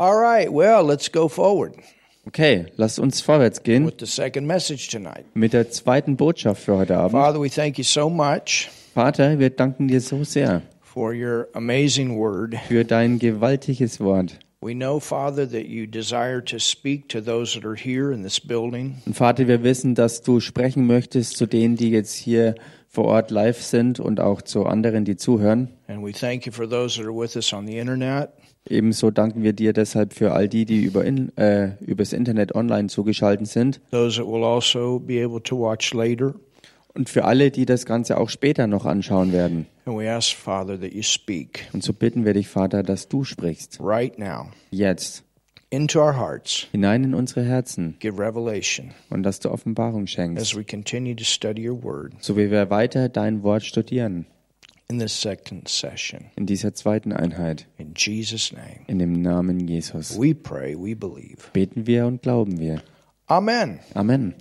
All right, well, let's go forward Okay, lasst uns vorwärts gehen with the second message tonight. mit der zweiten Botschaft für heute Abend. Father, we thank you so much Vater, wir danken dir so sehr for your amazing word. für dein gewaltiges Wort. We know, Father, that you desire to speak to those that are here in this building. Und Vater, wir wissen, dass du sprechen möchtest zu denen, die jetzt hier vor Ort live sind und auch zu anderen, die zuhören. And we thank you for those that are with us on the internet. Ebenso danken wir dir deshalb für all die, die über in, äh, übers Internet online zugeschaltet sind those that will also be able to watch later. und für alle, die das Ganze auch später noch anschauen werden. Ask, Father, that you speak Und so bitten wir dich, Vater, dass du sprichst. right now Jetzt into our hearts. hinein in unsere Herzen Give revelation und dass du Offenbarung as schenkst, we continue to study your word so wie wir weiter dein Wort studieren in this second session. in dieser zweiten Einheit. In Jesus' name, In dem Namen Jesus we pray, we believe. beten wir und glauben wir. Amen. Amen.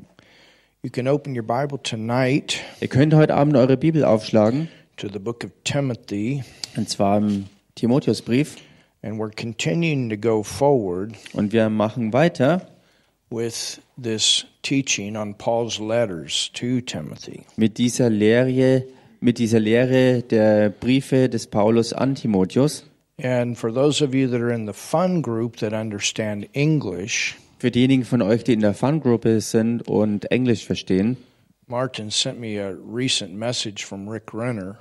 You can open your Bible tonight Ihr könnt heute Abend eure Bibel aufschlagen, to the book of Timothy, und zwar im Timotheusbrief. and we're continuing to go forward Und wir machen weiter with this teaching on Paul's letters to Timothy. mit dieser Lehre, mit dieser Lehre der Briefe des Paulus an Timotheus. And for those of you that are in the fun group that understand English, Für diejenigen von euch, die in der Fun-Gruppe sind und Englisch verstehen. Martin sent me a recent message from Rick Renner,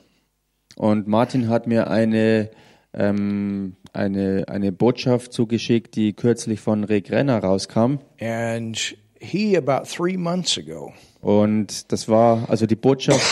Und Martin hat mir eine, ähm, eine, eine Botschaft zugeschickt, die kürzlich von Rick Renner rauskam. and he about three months ago Und das war, also die Botschaft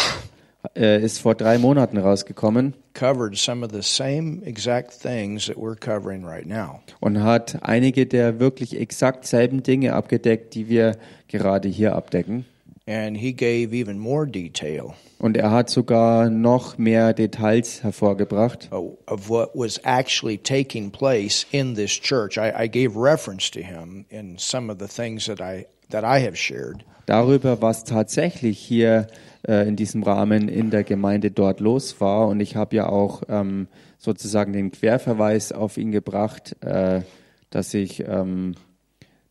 äh, ist vor drei Monaten rausgekommen covered some of the same exact things that we're covering right now. und hat einige der wirklich exakt selben Dinge abgedeckt, die wir gerade hier abdecken. And he gave even more detail Und er hat sogar noch mehr Details hervorgebracht, of of what was actually taking place in this church. I, I gave reference to him in some of the things that I that I have shared. darüber, was tatsächlich hier äh, in diesem Rahmen in der Gemeinde dort los war. Und ich habe ja auch ähm, sozusagen den Querverweis auf ihn gebracht, äh, dass ich, ähm,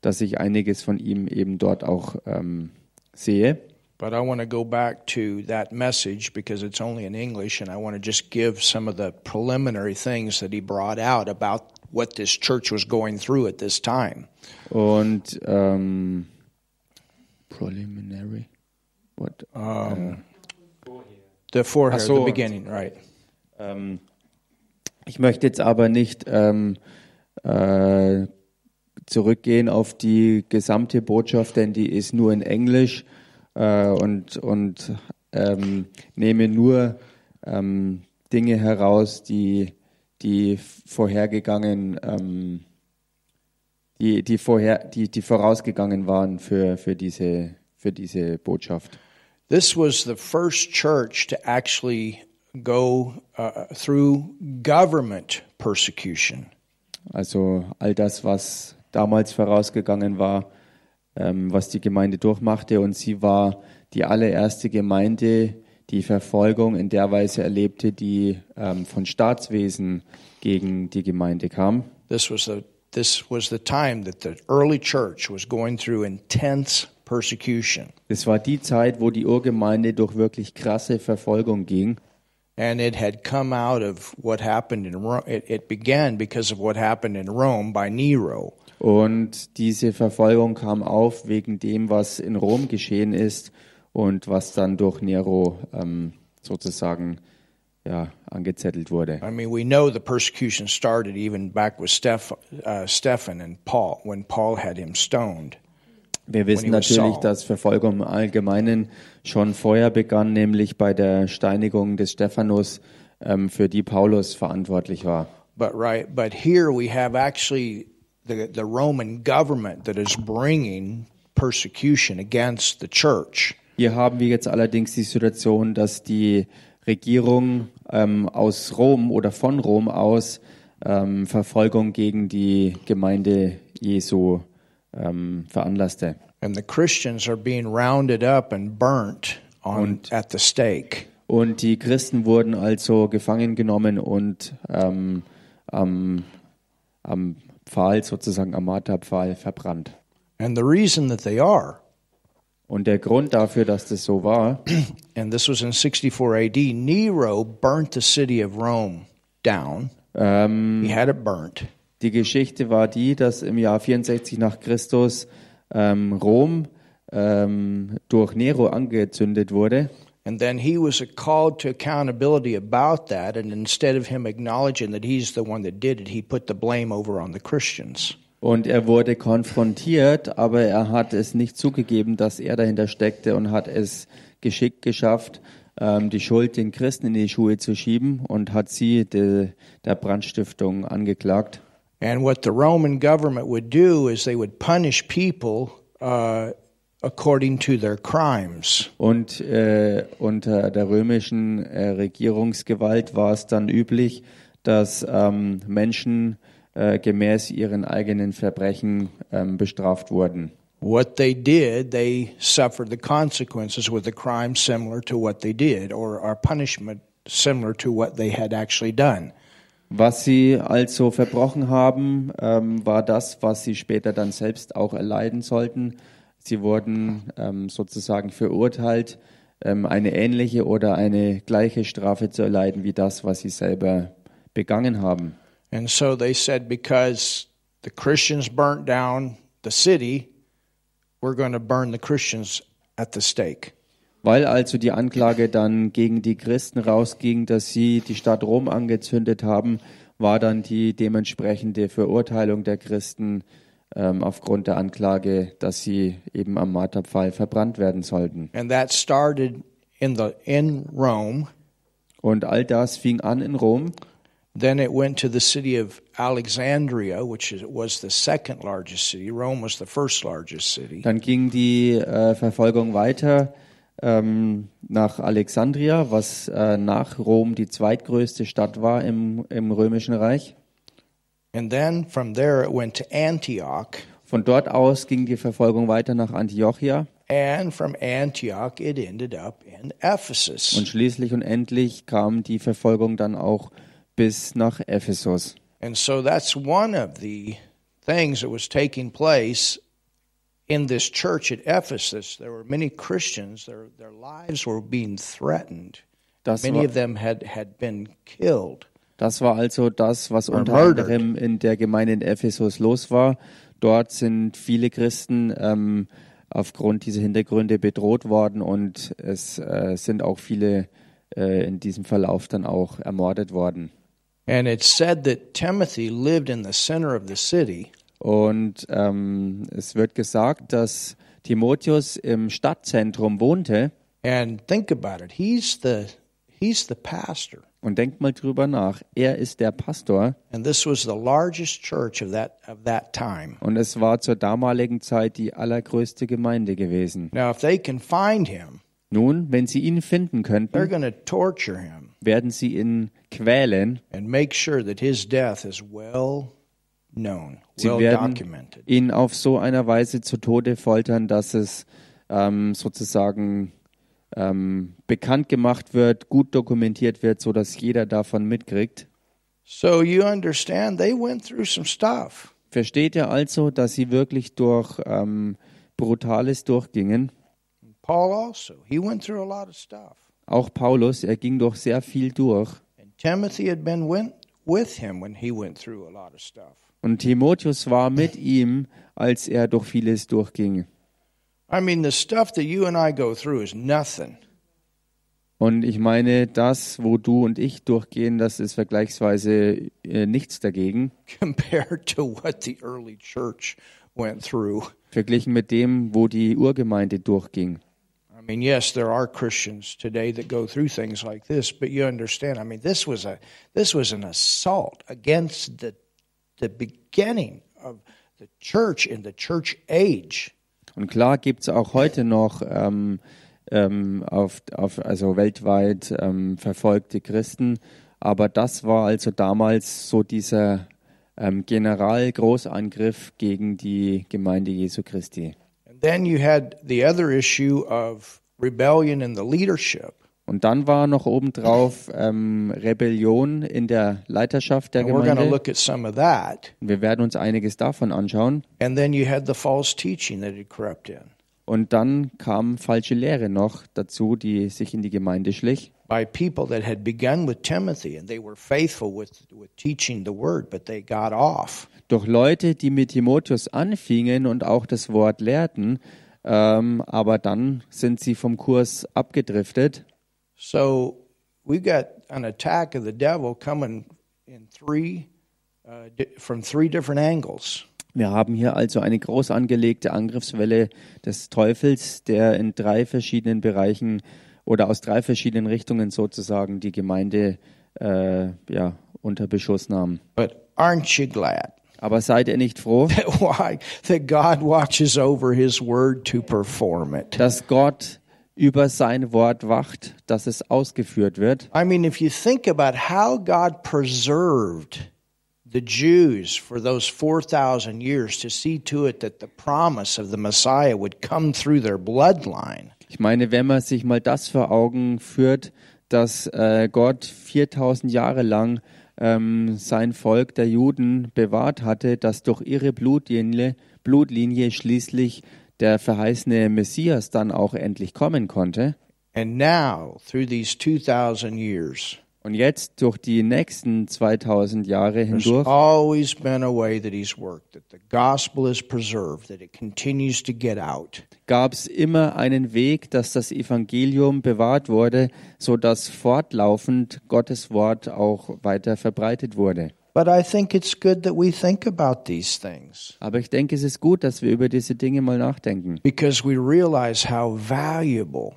dass ich einiges von ihm eben dort auch ähm, sehe. But I want to go back to that message because it's only in English, and I want to just give some of the preliminary things that he brought out about what this church was going through at this time. Und ähm, preliminary, what? Um, the forehead, so. the beginning, right? Ähm, ich möchte jetzt aber nicht ähm, äh, zurückgehen auf die gesamte Botschaft, denn die ist nur in Englisch äh, und, und ähm, nehme nur ähm, Dinge heraus, die, die vorhergegangen, ähm, die, die, vorher, die, die vorausgegangen waren für, für, diese, für diese Botschaft. This was the first church to actually go uh, through government persecution. Also all das, was damals vorausgegangen war, ähm, was die Gemeinde durchmachte. Und sie war die allererste Gemeinde, die Verfolgung in der Weise erlebte, die ähm, von Staatswesen gegen die Gemeinde kam. This was the this was the time that the early church was going through intense persecution. Es war die Zeit, wo die Urgemeinde durch wirklich krasse Verfolgung ging. And it had come out of what happened in Rome. It, it began because of what happened in Rome by Nero. Und diese Verfolgung kam auf wegen dem, was in Rom geschehen ist und was dann durch Nero ähm, sozusagen ja, angezettelt wurde. I mean, we know the persecution started even back with Steph, uh, Stephen and Paul when Paul had him stoned. Wir wissen natürlich, dass Verfolgung im Allgemeinen schon vorher begann, nämlich bei der Steinigung des Stephanus, ähm, für die Paulus verantwortlich war. But right, but here we have actually the the Roman government that is bringing persecution against the church. Hier haben wir jetzt allerdings die Situation, dass die Regierung ähm, aus Rom oder von Rom aus ähm, Verfolgung gegen die Gemeinde Jesu ähm, veranlasste. And the Christians are being rounded up and burnt on at the stake. Und die Christen wurden also gefangen genommen und ähm, am, am Pfahl, sozusagen am Marterpfahl, verbrannt. And the reason that they are, Und der Grund dafür, dass das so war, and this was in 64 AD, Nero burnt the city of Rome down. ähm, He had it burnt. die Geschichte war die, dass im Jahr 64 nach Christus ähm, Rom ähm, durch Nero angezündet wurde. And then he was called to accountability about that. And instead of him acknowledging that he's the one that did it, he put the blame over on the Christians. Und er wurde konfrontiert, aber er hat es nicht zugegeben, dass er dahinter steckte und hat es geschickt geschafft, ähm, die Schuld den Christen in die Schuhe zu schieben und hat sie de, der Brandstiftung angeklagt. And what the Roman government would do is they would punish people uh, according to their crimes. Und äh, unter der römischen äh, Regierungsgewalt war es dann üblich, dass ähm, Menschen äh, gemäß ihren eigenen Verbrechen ähm, bestraft wurden. What they did, they suffered the consequences with a crime similar to what they did, or, or punishment similar to what they had actually done. Was sie also verbrochen haben, ähm, war das, was sie später dann selbst auch erleiden sollten. Sie wurden ähm, sozusagen verurteilt, ähm, eine ähnliche oder eine gleiche Strafe zu erleiden wie das, was sie selber begangen haben. And so they said, because the Christians burnt down the city, we're going to burn the Christians at the stake. Weil also die Anklage dann gegen die Christen rausging, dass sie die Stadt Rom angezündet haben, war dann die dementsprechende Verurteilung der Christen ähm, aufgrund der Anklage, dass sie eben am Marterpfahl verbrannt werden sollten. And that started in the in Rome. Und all das fing an in Rom. Then it went to the city of Alexandria, which was the second largest city. Rome was the first largest city. Dann ging die äh, Verfolgung weiter ähm, nach Alexandria, was äh, nach Rom die zweitgrößte Stadt war im, im Römischen Reich. And then from there it went to Antioch. Von dort aus ging die Verfolgung weiter nach Antiochia And from Antioch it ended up in Ephesus. und schließlich und endlich kam die Verfolgung dann auch bis nach Ephesus. And so that's one of the things that was taking place in this church at Ephesus. There were many Christians, their, their lives were being threatened. Das Many war, of them had, had been killed. das war also das, was unter murdered. anderem in der Gemeinde in Ephesus los war. Dort sind viele Christen ähm, aufgrund dieser Hintergründe bedroht worden und es äh, sind auch viele äh, in diesem Verlauf dann auch ermordet worden. And it's said that Timothy lived in the center of the city. Und ähm, es wird gesagt, dass Timotheus im Stadtzentrum wohnte. And think about it. He's the he's the pastor. Und denkt mal drüber nach. Er ist der Pastor And this was the largest church of that of that time. und es war zur damaligen Zeit die allergrößte Gemeinde gewesen. Now if they can find him, Nun, wenn sie ihn finden they're könnten, going to torture him werden sie ihn quälen. and make sure that his death is well known, Sie well werden documented. ihn auf so einer Weise zu Tode foltern, dass es ähm, sozusagen ähm, bekannt gemacht wird, gut dokumentiert wird, so dass jeder davon mitkriegt. So you understand they went through some stuff. Versteht ihr also, dass sie wirklich durch ähm, Brutales durchgingen? Paul also, he went through a lot of stuff. Auch Paulus, er ging durch sehr viel durch. Und Timotheus war mit ihm, als er durch vieles durchging. I mean, the stuff that you and I go through is nothing Und ich meine, das, wo du und ich durchgehen, das ist vergleichsweise äh, nichts dagegen, compared to what the early church went through. verglichen mit dem, wo die Urgemeinde durchging. I mean, yes, there are Christians today that go through things like this, but you understand. I mean, this was a this was an assault against the the beginning of the church in the church age. Und klar gibt es auch heute noch ähm, ähm, auf, auf, also weltweit ähm, verfolgte Christen, aber das war also damals so dieser ähm, Generalgroßangriff gegen die Gemeinde Jesu Christi. And then you had the other issue of rebellion in the leadership. Und dann war noch obendrauf ähm, Rebellion in der Leiterschaft der Gemeinde. look at some of that. Wir werden uns einiges davon anschauen. And then you had the false teaching that had crept in Und dann kam falsche Lehre noch dazu, die sich in die Gemeinde schlich. by people that had begun with Timothy and they were faithful with, with teaching the word, but they got off. Durch Leute, die mit Timotheus anfingen und auch das Wort lehrten, ähm, aber dann sind sie vom Kurs abgedriftet. So we got an attack of the devil coming in three, uh, from three different angles. Wir haben hier also eine groß angelegte Angriffswelle des Teufels, der in drei verschiedenen Bereichen oder aus drei verschiedenen Richtungen sozusagen die Gemeinde äh, ja, unter Beschuss nahm. But aren't you glad Aber seid ihr nicht froh, that why that God watches over His word to perform it? dass Gott über sein Wort wacht, dass es ausgeführt wird? I mean, if you think about how God preserved the Jews for those 4,000 years to see to it that the promise of the Messiah would come through their bloodline, Ich meine, wenn man sich mal das vor Augen führt, dass äh, Gott 4000 Jahre lang ähm, sein Volk der Juden bewahrt hatte, dass durch ihre Blutlinie, Blutlinie schließlich der verheißene Messias dann auch endlich kommen konnte. and now through these 2,000 years, Und jetzt durch die nächsten 2000 Jahre hindurch always been a way that He's worked, that the gospel is preserved, that it continues to get out. gab es immer einen Weg, dass das Evangelium bewahrt wurde, so dass fortlaufend Gottes Wort auch weiter verbreitet wurde. But I think it's good that we think about these things Aber ich denke, es ist gut, dass wir über diese Dinge mal nachdenken, because we realize how valuable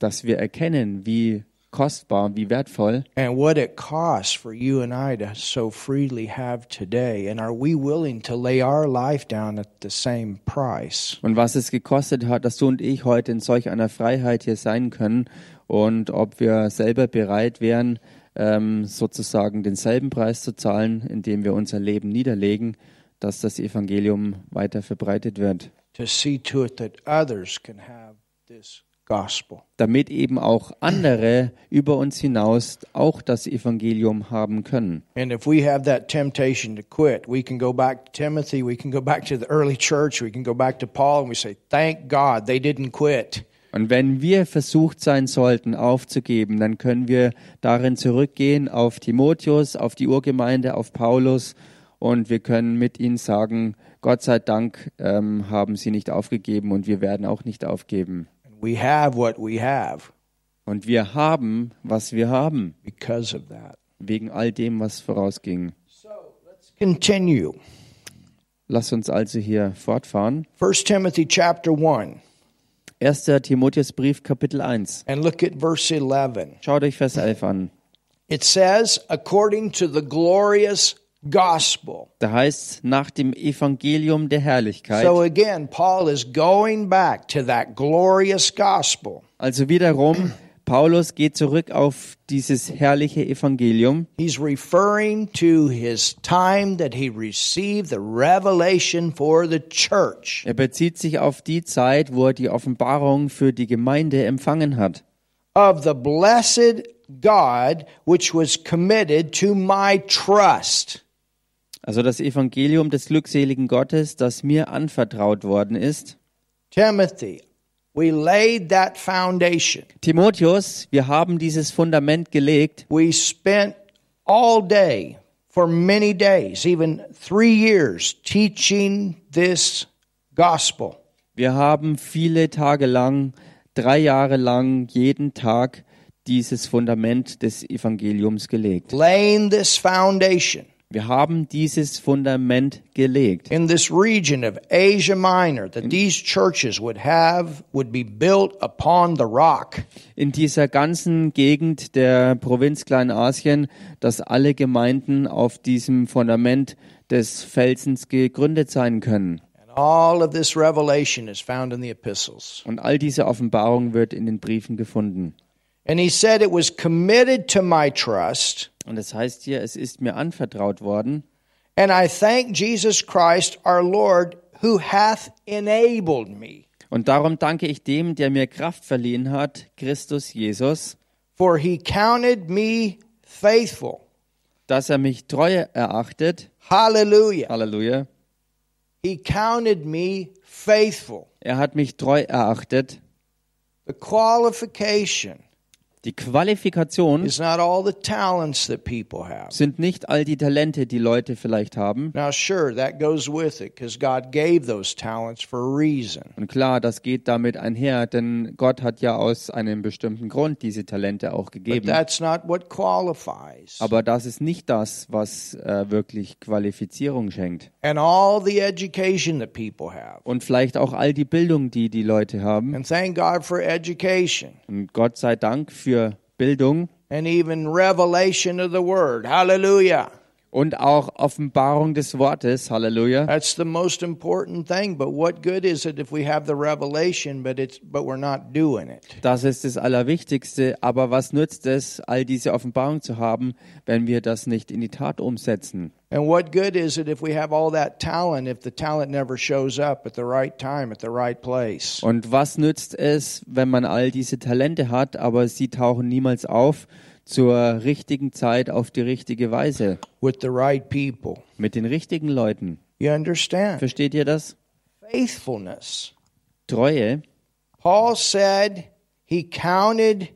dass wir erkennen, wie kostbar, wie wertvoll and what it costs for you and I to so freely have today. And are we willing to lay our life down at the same price? und was es gekostet hat, dass du und ich heute in solch einer Freiheit hier sein können und ob wir selber bereit wären, ähm, sozusagen denselben Preis zu zahlen, indem wir unser Leben niederlegen, dass das Evangelium weiter verbreitet wird. To see to it that others can have this gospel. damit eben auch andere über uns hinaus auch das Evangelium haben können. And if we have that temptation to quit, we can go back to Timothy, we can go back to the early church, we can go back to Paul, and we say, Thank God they didn't quit. Und wenn wir versucht sein sollten, aufzugeben, dann können wir darin zurückgehen auf Timotheus, auf die Urgemeinde, auf Paulus und wir können mit ihnen sagen, Gott sei Dank ähm, haben sie nicht aufgegeben und wir werden auch nicht aufgeben. We have what we have Und wir haben, was wir haben, because of that. wegen all dem, was vorausging. Continue. Lass uns also hier fortfahren. 1 Timothy chapter 1, 1. Timotheusbrief, Kapitel 1. and look at verse 11. Schaut euch Vers 11 an. It says, according to the glorious gospel. Da heißt nach dem Evangelium der Herrlichkeit. So again, Paul is going back to that glorious gospel. Also wiederum, Paulus geht zurück auf dieses herrliche Evangelium. He's referring to his time that he received the revelation for the church. Er bezieht sich auf die Zeit, wo er die Offenbarung für die Gemeinde empfangen hat. of the blessed God which was committed to my trust. Also das Evangelium des glückseligen Gottes, das mir anvertraut worden ist. Timothy, we laid that foundation. Timotheus, wir haben dieses Fundament gelegt. We spent all day, for many days, even three years, teaching this gospel. Wir haben viele Tage lang, drei Jahre lang, jeden Tag dieses Fundament des Evangeliums gelegt. Laying this foundation Wir haben dieses Fundament gelegt. in this region of Asia Minor that these churches would have, would be built upon the rock. In dieser ganzen Gegend der Provinz Kleinasien, dass alle Gemeinden auf diesem Fundament des Felsens gegründet sein können. And all of this revelation is found in the epistles. Und all diese Offenbarung wird in den Briefen gefunden. And he said, It was committed to my trust, Und das heißt hier, es ist mir anvertraut worden. and I thank Jesus Christ our Lord, who hath enabled me. Und darum danke ich dem, der mir Kraft verliehen hat, Christus Jesus, For he counted me faithful. dass er mich treu erachtet. Hallelujah. Halleluja. He counted me faithful. Er hat mich treu erachtet. The qualification Die Qualifikation is not all the talents that people have. sind nicht all die Talente, die Leute vielleicht haben. Now, sure, that goes with it because God gave those talents for a reason. Und klar, das geht damit einher, denn Gott hat ja aus einem bestimmten Grund diese Talente auch gegeben. that's not what qualifies. Aber das ist nicht das, was äh, wirklich Qualifizierung schenkt. And all the education that people have. Und vielleicht auch all die Bildung, die die Leute haben. And thank God for education Und Gott sei Dank für Bildung and even revelation of the word. Hallelujah. Und auch Offenbarung des Wortes. Halleluja. That's the most important thing. But what good is it if we have the revelation, but it's but we're not doing it? Das ist das Allerwichtigste. Aber was nützt es, all diese Offenbarung zu haben, wenn wir das nicht in die Tat umsetzen? And what good is it if we have all that talent if the talent never shows up at the right time, at the right place? Und was nützt es, wenn man all diese Talente hat, aber sie tauchen niemals auf zur richtigen Zeit auf die richtige Weise With the right people. mit den richtigen Leuten? You understand? Versteht ihr das? Faithfulness. Treue. Paul said he counted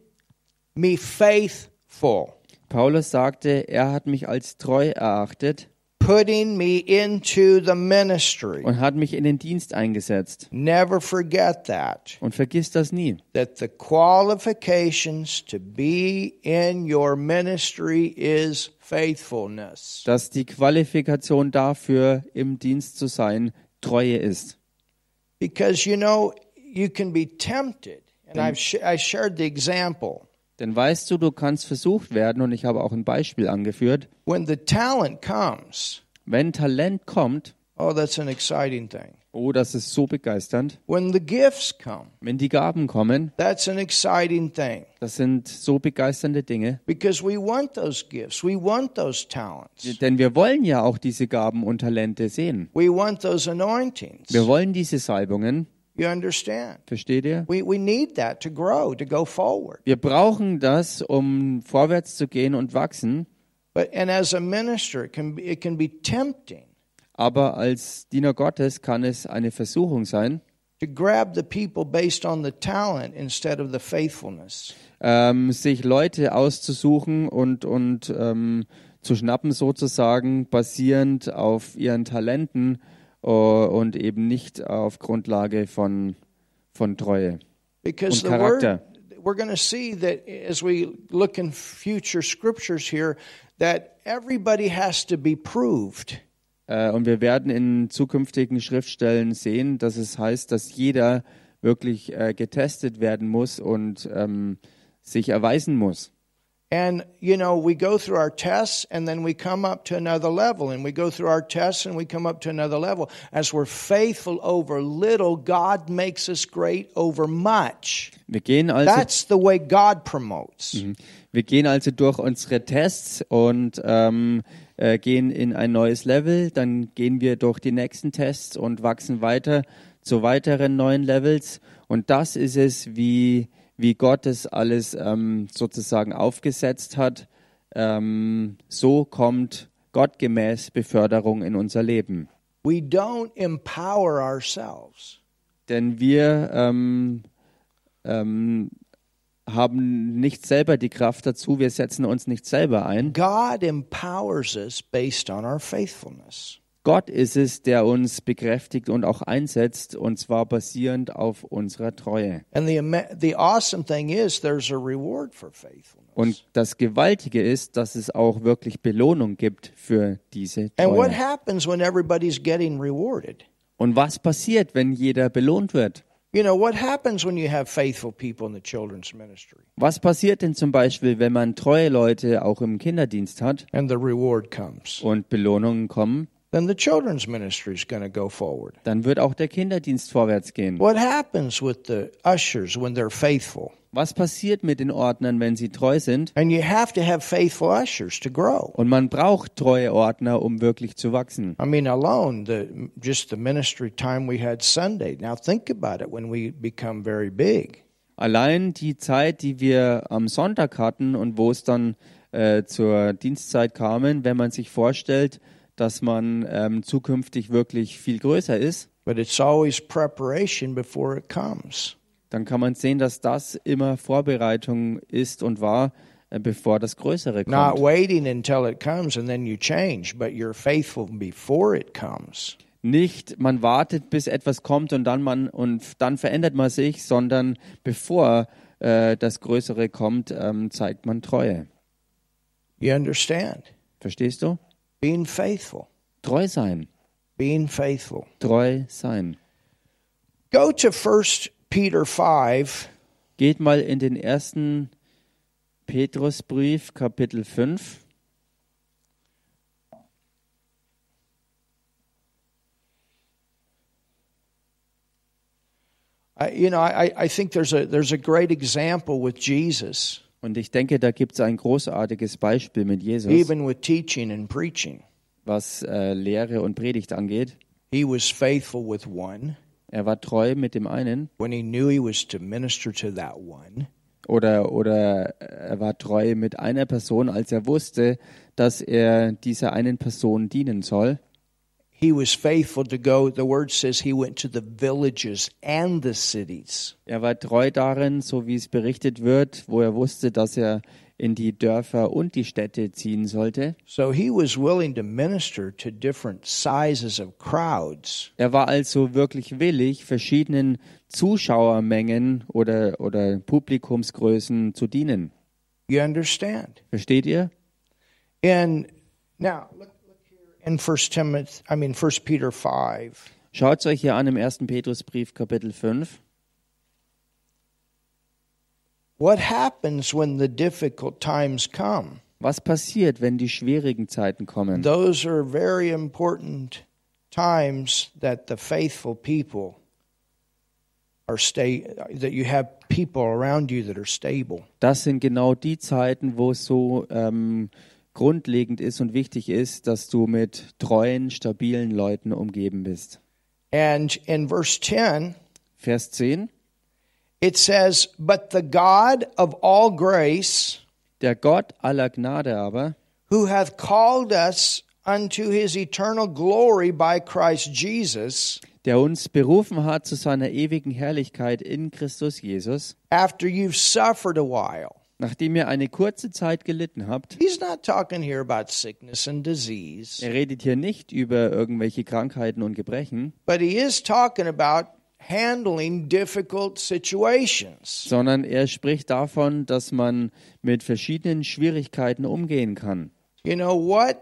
me faithful, Paulus sagte, er hat mich als treu erachtet putting me into the ministry. und hat mich in den Dienst eingesetzt. Never forget that. Und vergiss das nie. That the qualifications to be in your ministry is faithfulness. Dass die Qualifikation dafür, im Dienst zu sein, Treue ist. Because you know, you can be tempted. And I've sh- I shared the example. Denn weißt du, du kannst versucht werden, und ich habe auch ein Beispiel angeführt, When the talent comes, wenn Talent kommt, oh, that's an exciting thing. oh, das ist so begeisternd. When the gifts come, Wenn die Gaben kommen, that's an exciting thing. das sind so begeisternde Dinge. Because we want those gifts, we want those talents, Denn wir wollen ja auch diese Gaben und Talente sehen. we want those anointings. Wir wollen diese Salbungen. You understand? Versteht ihr? We, we need that to grow, to go forward. Wir brauchen das, um vorwärts zu gehen und wachsen. But and as a minister, it can be, it can be tempting Aber als Diener Gottes kann es eine Versuchung sein, to grab the people based on the talent instead of the faithfulness. ähm, sich Leute auszusuchen und, und ähm, zu schnappen sozusagen, basierend auf ihren Talenten äh, und eben nicht auf Grundlage von, von Treue. Because Und the word, Charakter. we're going to see that as we look in future scriptures here, that everybody has to be proved. Äh, und wir werden in zukünftigen Schriftstellen sehen, dass es heißt, dass jeder wirklich äh, getestet werden muss und ähm, sich erweisen muss. And, you know, we go through our tests and then we come up to another level. And we go through our tests and we come up to another level. As we're faithful over little, God makes us great over much. Wir gehen also, That's the way God promotes. wir gehen also durch unsere Tests und ähm, äh, gehen in ein neues Level. Dann gehen wir durch die nächsten Tests und wachsen weiter zu weiteren neuen Levels. Und das ist es, wie, wie Gott es alles ähm, sozusagen aufgesetzt hat. Ähm, so kommt gottgemäß Beförderung in unser Leben. We don't empower ourselves. Denn wir ähm, ähm, haben nicht selber die Kraft dazu, wir setzen uns nicht selber ein. God empowers us based on our faithfulness. Gott ist es, der uns bekräftigt und auch einsetzt, und zwar basierend auf unserer Treue. Und das Gewaltige ist, dass es auch wirklich Belohnung gibt für diese And what Treue. happens when everybody's getting rewarded? Und was passiert, wenn jeder belohnt wird? Was passiert denn zum Beispiel, wenn man treue Leute auch im Kinderdienst hat and the reward comes? und Belohnungen kommen? Then the children's ministry is going to go forward. Dann wird auch der Kinderdienst vorwärts gehen. What happens with the ushers when they're faithful? Was passiert mit den Ordnern, wenn sie treu sind? And you have to have faithful ushers to grow. Und man braucht treue Ordner, um wirklich zu wachsen. I mean, alone, the, just the ministry time we had Sunday. Now think about it when we become very big. Allein die Zeit, die wir am Sonntag hatten und wo es dann äh, zur Dienstzeit kamen, wenn man sich vorstellt, dass man ähm, zukünftig wirklich viel größer ist, But it's always preparation before it comes. dann kann man sehen, dass das immer Vorbereitung ist und war, äh, bevor das Größere Not kommt. waiting until it comes and then you change, but you're faithful before it comes. Nicht, man wartet, bis etwas kommt und dann man und dann verändert man sich, sondern bevor äh, das Größere kommt, ähm, zeigt man Treue. You understand? Verstehst du? Being faithful. Treu sein, Being faithful. treu sein. Go to 1 Peter 5 Geht mal in den ersten Petrusbrief, Kapitel 5. I, you know, I, I think there's a there's a great example with Jesus, Und ich denke, da gibt es ein großartiges Beispiel mit Jesus, even with teaching and preaching. was äh, Lehre und Predigt angeht. He was faithful with one Er war treu mit dem einen when he knew he was to minister to that one. oder, oder er war treu mit einer Person, als er wusste, dass er dieser einen Person dienen soll. He was faithful to go. The word says he went to the villages and the cities. Er war treu darin, so wie es berichtet wird, wo er wusste, dass er in die Dörfer und die Städte ziehen sollte. So he was willing to minister to different sizes of crowds. Er war also wirklich willig, verschiedenen Zuschauermengen oder, oder Publikumsgrößen zu dienen. You understand? Versteht ihr? And now look, in First Timothy. I mean First Peter five. Schaut es euch hier an im 1. Petrusbrief, Kapitel 5. What happens when the difficult times come? Was passiert, wenn die schwierigen Zeiten kommen? Those are very important times that the faithful people are stay that you have people around you that are stable. Das sind genau die Zeiten, wo so ähm, grundlegend ist und wichtig ist, dass du mit treuen, stabilen Leuten umgeben bist. And in verse 10, Vers 10. it says, But the God of all grace, Der Gott aller Gnade aber, who hath called us unto his eternal glory by Christ Jesus, der uns berufen hat zu seiner ewigen Herrlichkeit in Christus Jesus, after you've suffered a while. Nachdem ihr eine kurze Zeit gelitten habt, He's not talking here about sickness and disease, er redet hier nicht über irgendwelche Krankheiten und Gebrechen, but he is talking about handling difficult situations. sondern er spricht davon, dass man mit verschiedenen Schwierigkeiten umgehen kann. You know, what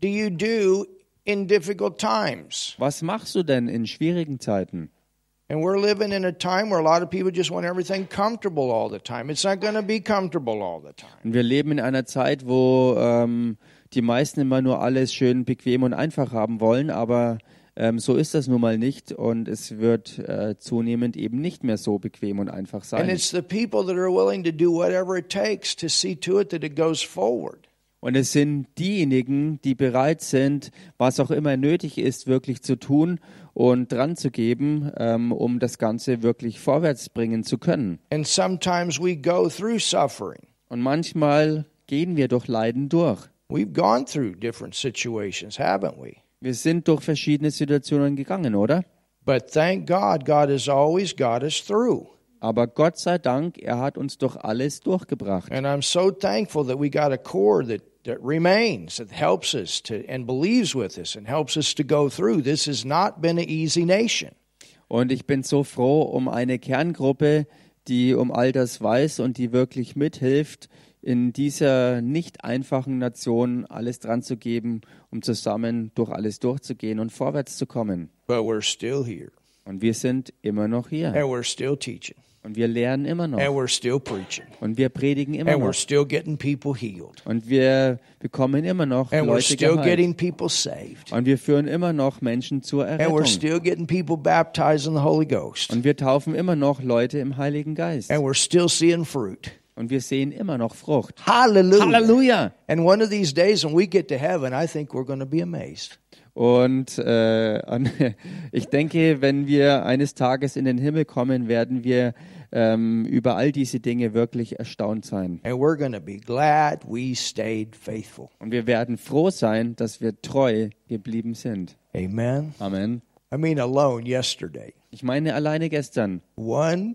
do you do in difficult times? Was machst du denn in schwierigen Zeiten? And we're living in a time where a lot of people just want everything comfortable all the time. It's not going to be comfortable all the time. Und wir leben in einer Zeit, wo ähm, die meisten immer nur alles schön bequem und einfach haben wollen, aber ähm, so ist das nun mal nicht und es wird äh, zunehmend eben nicht mehr so bequem und einfach And sein. it's the people that are willing to do whatever it takes to see to it that it goes forward. Und es sind diejenigen, die bereit sind, was auch immer nötig ist, wirklich zu tun und dran zu geben, ähm, um das Ganze wirklich vorwärts bringen zu können. And sometimes we go through suffering. Und manchmal gehen wir durch Leiden durch. We've gone through different situations, haven't we? Wir sind durch verschiedene Situationen gegangen, oder? But thank God, God has always got us through. Aber Gott sei Dank, er hat uns doch alles durchgebracht. And I'm so thankful that we got a core that, that remains, that helps us to and believes with us and helps us to go through. This has not been an easy nation. Und ich bin so froh um eine Kerngruppe, die um all das weiß und die wirklich mithilft, in dieser nicht einfachen Nation alles dran zu geben, um zusammen durch alles durchzugehen und vorwärts zu kommen. But we're still here. Und wir sind immer noch hier. And we're still teaching. Und wir lernen immer noch. And we're still preaching. Und wir predigen immer And we're noch. still getting people healed. Und wir bekommen immer noch And we're Leute still geheilt. getting people saved. Und wir führen immer noch Menschen zur And we're Errettung. still getting people baptized in the Holy Ghost. Und wir taufen immer noch Leute im Heiligen Geist. And we're still seeing fruit. Und wir sehen immer noch Frucht. Hallelujah. Halleluja! And one of these days when we get to heaven, I think we're going to be amazed. Und äh, an- ich denke, wenn wir eines Tages in den Himmel kommen, werden wir ähm, über all diese Dinge wirklich erstaunt sein. And we're going to be glad we stayed faithful. Und wir werden froh sein, dass wir treu geblieben sind. Amen. Amen. I mean, alone yesterday, Ich meine alleine gestern, one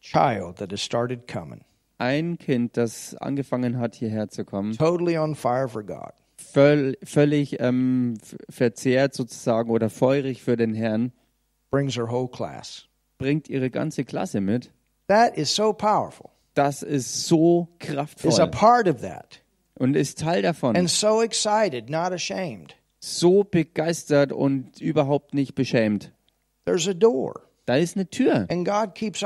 child that has started coming, ein Kind, das angefangen hat, hierher zu kommen, totally on fire for God. Völ völlig ähm, verzehrt sozusagen oder feurig für den Herrn, brings her whole class. bringt ihre ganze Klasse mit. That is so powerful. Das ist so Is a kraftvoll part of that. und ist Teil davon. And so excited, not ashamed. so begeistert und überhaupt nicht beschämt. There's a door, Da ist eine Tür and God keeps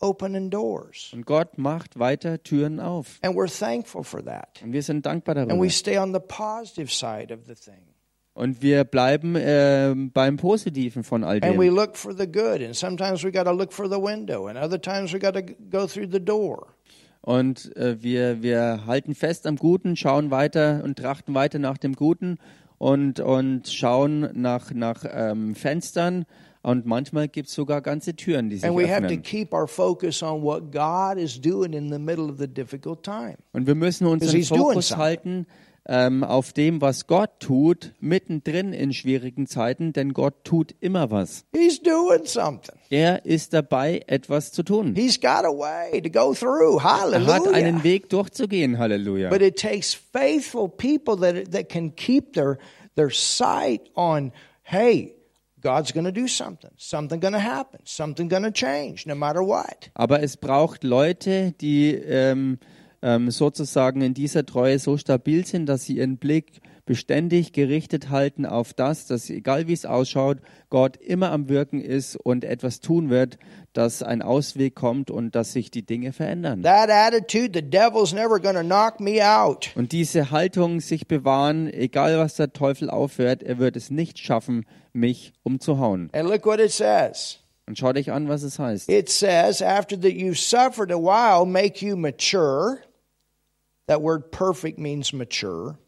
opening doors. und Gott macht weiter Türen auf. And we're thankful for that. Und wir sind dankbar And darüber. we stay on the positive side of the thing. Und wir bleiben ähm, beim Positiven von all And we dem. look for the good. And sometimes we got to look for the window, and other times we got to go through the door. Und äh, wir, wir halten fest am Guten, schauen weiter und trachten weiter nach dem Guten und, und schauen nach, nach ähm, Fenstern. Und manchmal gibt es sogar ganze Türen, die sich And we have to öffnen. keep our focus on what God is doing in the middle of the difficult time. Und wir müssen unseren Because he's doing Fokus something. halten ähm, auf dem, was Gott tut, mittendrin in schwierigen Zeiten, denn Gott tut immer was. He's doing something. Er ist dabei, etwas zu tun. He's got a way to go through. Er hat einen. Weg durchzugehen, Halleluja. But it takes faithful people that, that can keep their, their sight on, hey, God's going to do something. Something going to happen. Something going to change, no matter what. Aber es braucht Leute, die ähm, ähm, sozusagen in dieser Treue so stabil sind, dass sie ihren Blick beständig gerichtet halten auf das, dass egal wie es ausschaut, Gott immer am Wirken ist und etwas tun wird, dass ein Ausweg kommt und dass sich die Dinge verändern. That attitude, the devil's never to knock me out. Und diese Haltung sich bewahren, egal was der Teufel aufhört, er wird es nicht schaffen, mich umzuhauen. And look what it says. Und schau dich an, was es heißt. It says, after that you've suffered a while, make you mature. That word perfect means mature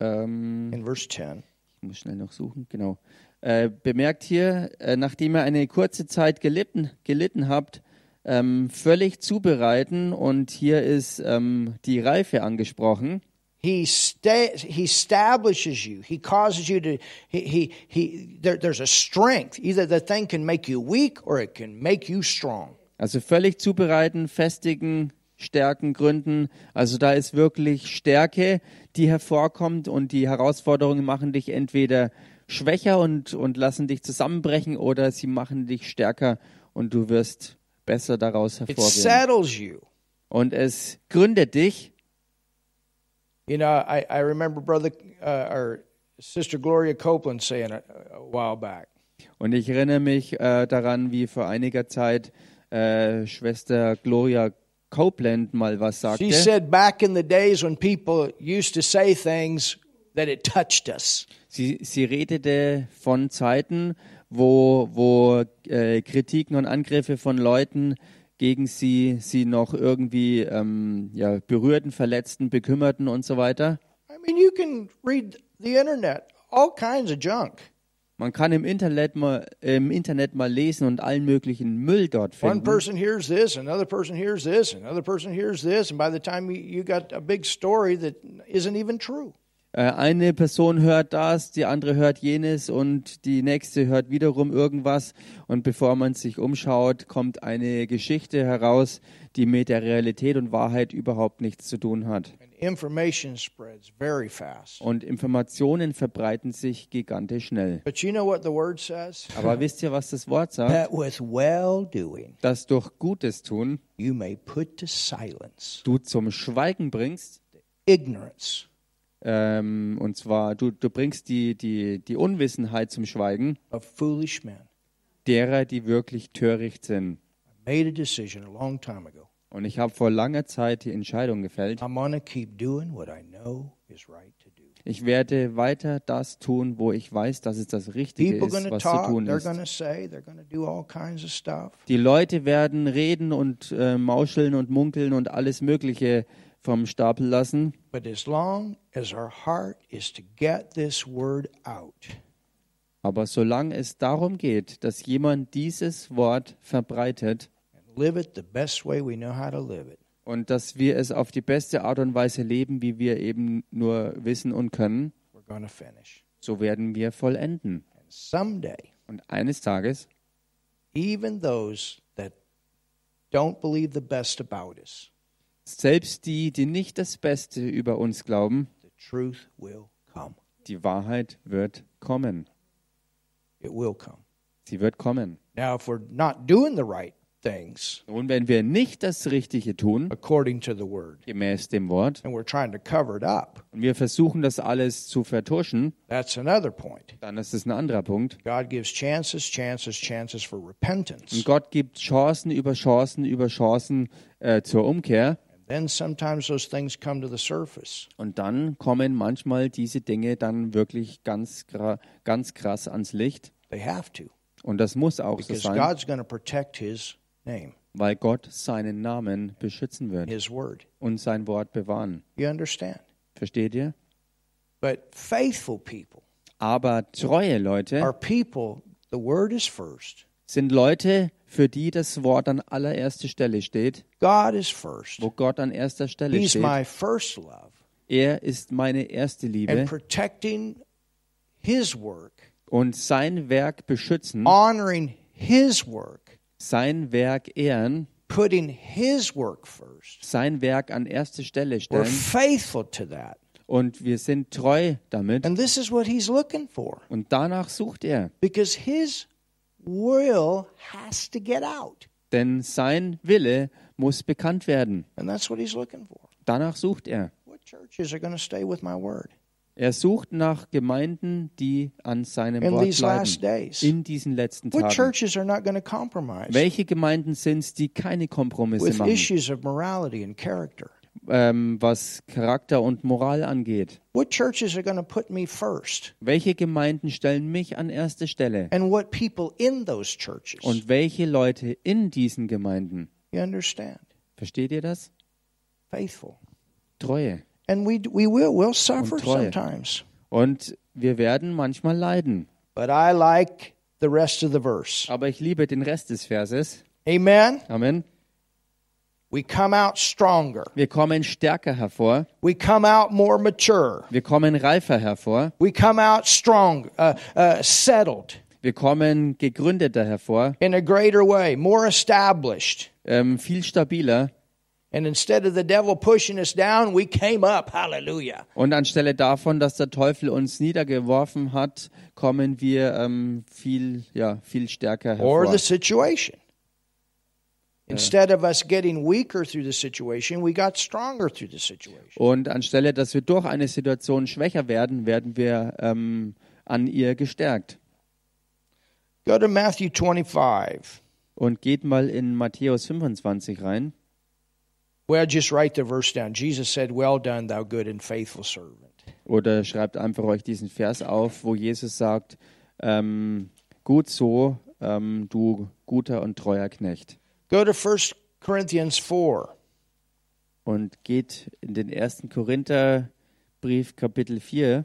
Ähm, in verse 10. ich muss schnell noch suchen, genau. Äh, bemerkt hier, äh, nachdem ihr eine kurze Zeit gelitten, gelitten habt, ähm, völlig zubereiten und hier ist ähm, die Reife angesprochen. He sta- he establishes you. He causes you to. He he, he there, there's a strength. Either the thing can make you weak or it can make you strong. Also völlig zubereiten, festigen, stärken, gründen. Also da ist wirklich Stärke, die hervorkommt und die Herausforderungen machen dich entweder schwächer und, und lassen dich zusammenbrechen oder sie machen dich stärker und du wirst besser daraus It hervorgehen. Und es gründet dich. You know, I, I remember brother uh, or sister Gloria Copeland saying a, a while back. Und ich erinnere mich äh, daran, wie vor einiger Zeit äh, Schwester Gloria Copeland mal was sagte. She said back in the days when people used to say things that it touched us. Sie, sie redete von Zeiten, wo, wo äh, Kritiken und Angriffe von Leuten gegen sie sie noch irgendwie ähm, ja, berührten, verletzten, bekümmerten und so weiter. I mean, you can read the internet, all kinds of junk. Man kann im Internet mal, im Internet mal lesen und allen möglichen Müll dort One finden. person hears this, another person hears this, another person hears this, and by the time you, you got a big story that isn't even true. Äh, eine Person hört das, die andere hört jenes und die nächste hört wiederum irgendwas. Und bevor man sich umschaut, kommt eine Geschichte heraus, die mit der Realität und Wahrheit überhaupt nichts zu tun hat. And information spreads very fast. Und Informationen verbreiten sich gigantisch schnell. But you know what the word says? Aber wisst ihr, was das Wort sagt? That with well doing Dass durch Gutes tun you may put to silence du zum Schweigen bringst. ignorance Ähm, und zwar, du, du bringst die, die, die Unwissenheit zum Schweigen, of foolish men. derer, die wirklich töricht sind. I made a decision a long time ago. Und ich habe vor langer Zeit die Entscheidung gefällt, I'm going to keep doing what I know is right to do. ich werde weiter das tun, wo ich weiß, dass es das Richtige People ist, was zu talk, tun they're ist. say, they're going to do all kinds of stuff. Die Leute werden reden und äh, mauscheln und munkeln und alles Mögliche vom Stapel lassen. But as long as our heart is to get this word out, Aber solange es darum geht, dass jemand dieses Wort verbreitet and live it the best way we know how to live it, und dass wir es auf die beste Art und Weise leben, wie wir eben nur wissen und können, so werden wir vollenden. And someday, Und eines Tages, even those that don't believe the best about us, selbst die, die nicht das Beste über uns glauben, die Wahrheit wird kommen. Sie wird kommen. Now, if we're not doing the right things Und wenn wir nicht das Richtige tun, according to the word, gemäß dem Wort, and we're trying to cover it up, und wir versuchen das alles zu vertuschen, that's another point. dann ist es ein anderer Punkt. God gives chances, chances, chances for repentance. Und Gott gibt Chancen über Chancen über Chancen äh, zur Umkehr. Then sometimes those things come to the surface. Und dann kommen manchmal diese Dinge dann wirklich ganz, ganz krass ans Licht. They have to, Und das muss auch so because sein, God's going to protect His name, weil Gott seinen Namen beschützen wird His word. und sein Wort bewahren. You understand? Versteht ihr? But faithful people Aber treue Leute are people, the word is first, sind Leute, für die das Wort an allererster Stelle steht, God is first. wo Gott an erster Stelle He's steht. my first love. Er ist meine erste And Liebe protecting His work, und sein Werk beschützen, honoring His work, sein Werk ehren, putting His work first. sein Werk an erste Stelle We're stellen faithful to that. und wir sind treu damit And this is what He's looking for und danach sucht er, because His will has to get out. denn sein Wille muss bekannt werden. And that's what He's looking for. Danach sucht er. What churches are going to stay with my word Er sucht nach Gemeinden, die an seinem in Wort these last bleiben days? in diesen letzten What Tagen. churches are not going to compromise Welche Gemeinden sind es, die keine Kompromisse machen, ähm, was Charakter und Moral angeht? What churches are going to put me first? Welche Gemeinden stellen mich an erste Stelle? And what people in those churches? Und welche Leute in diesen Gemeinden? You understand? Versteht ihr das? Faithful. Treue. And we we will we'll suffer Und sometimes. Und wir werden manchmal leiden. But I like the rest of the verse. Aber ich liebe den Rest des Verses. Amen. Amen. We come out stronger. Wir kommen stärker hervor. We come out more mature. Wir kommen reifer hervor. We come out strong, uh, uh, settled Wir kommen gegründeter hervor. in a greater way, more established. Ähm, viel stabiler. And instead of the devil pushing us down, we came up. Hallelujah. Und anstelle davon, dass der Teufel uns niedergeworfen hat, kommen wir ähm, viel, ja, viel stärker hervor. the situation. Instead of us getting weaker through the situation, Und anstelle, dass wir durch eine Situation schwächer werden, werden wir ähm, an ihr gestärkt. Go to Matthew 25. Und geht mal in Matthäus 25 rein. Well, just write the verse down. Jesus said, Well done, thou good and faithful servant. Oder schreibt einfach euch diesen Vers auf, wo Jesus sagt, ähm, gut so, ähm, du guter und treuer Knecht. Go to 1 Corinthians 4. Und geht in den ersten Korintherbrief Kapitel 4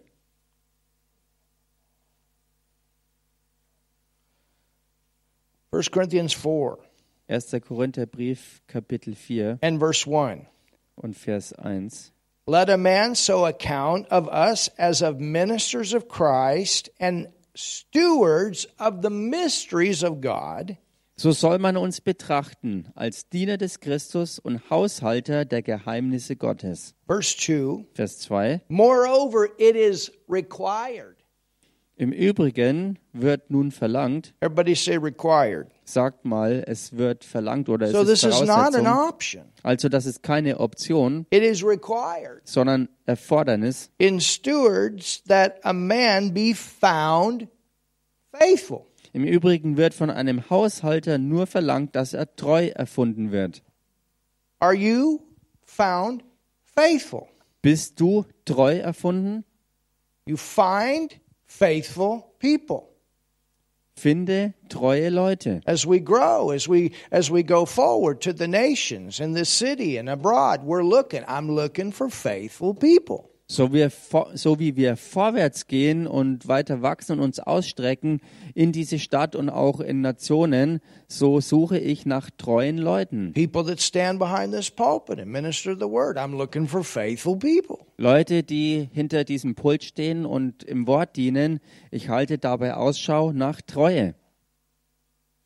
1 Corinthians 4 1. Korintherbrief Kapitel 4 and verse 1. und Vers 1. Let a man so account of us as of ministers of Christ and stewards of the mysteries of God. So soll man uns betrachten als Diener des Christus und Haushalter der Geheimnisse Gottes. Verse 2 Vers 2. Moreover, it is required. Im Übrigen wird nun verlangt, Everybody say required. sagt mal, es wird verlangt oder es So ist this is not an Voraussetzung. option, Also das ist keine Option, it is required. sondern Erfordernis, In stewards, that a man be found faithful. Im Übrigen wird von einem Haushalter nur verlangt, dass er treu erfunden wird. Are you found faithful? Bist du treu erfunden? You find faithful people. Finde treue Leute. As we grow, as we as we go forward to the nations in this city and abroad, we're looking. I'm looking for faithful people. So, wir, so wie wir vorwärts gehen und weiter wachsen und uns ausstrecken in diese Stadt und auch in Nationen, so suche ich nach treuen Leuten. People that stand behind this pulpit and minister the word. I'm looking for faithful people. Leute, die hinter diesem Pult stehen und im Wort dienen. Ich halte dabei Ausschau nach Treue,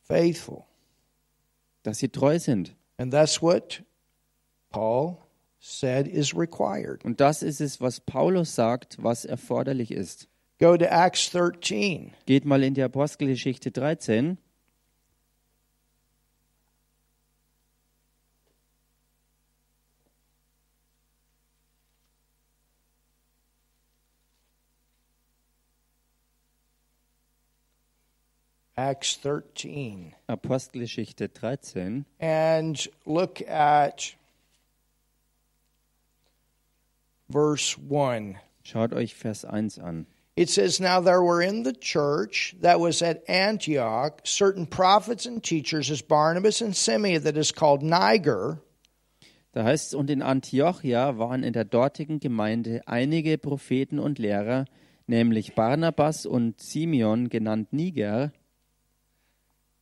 Faithful. dass sie treu sind. And that's what Paul said is required. Und das ist es, was Paulus sagt, was erforderlich ist. Go to Acts 13. Geht mal in die Apostelgeschichte 13. Acts 13. Apostelgeschichte 13. And look at verse 1. Schaut euch Vers 1 an. It says, Now there were in the church that was at Antioch certain prophets and teachers, as Barnabas and Simeon, that is called Niger, Da heißt es, und in Antiochia waren in der dortigen Gemeinde einige Propheten und Lehrer, nämlich Barnabas und Simeon, genannt Niger,